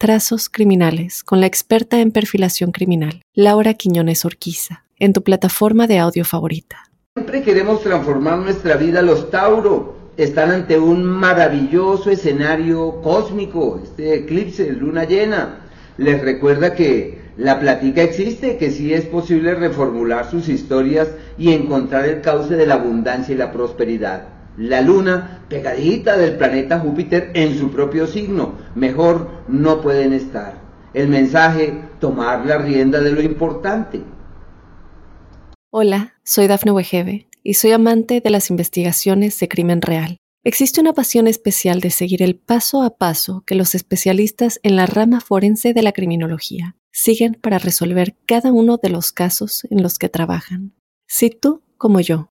Trazos Criminales con la experta en perfilación criminal, Laura Quiñones Orquiza en tu plataforma de audio favorita. Siempre queremos transformar nuestra vida. Los Tauro están ante un maravilloso escenario cósmico, este eclipse luna llena. Les recuerda que la plática existe, que sí es posible reformular sus historias y encontrar el cauce de la abundancia y la prosperidad. La luna pegadita del planeta Júpiter en su propio signo. Mejor no pueden estar. El mensaje, tomar la rienda de lo importante. Hola, soy Dafne Wegebe y soy amante de las investigaciones de crimen real. Existe una pasión especial de seguir el paso a paso que los especialistas en la rama forense de la criminología siguen para resolver cada uno de los casos en los que trabajan. Si tú, como yo,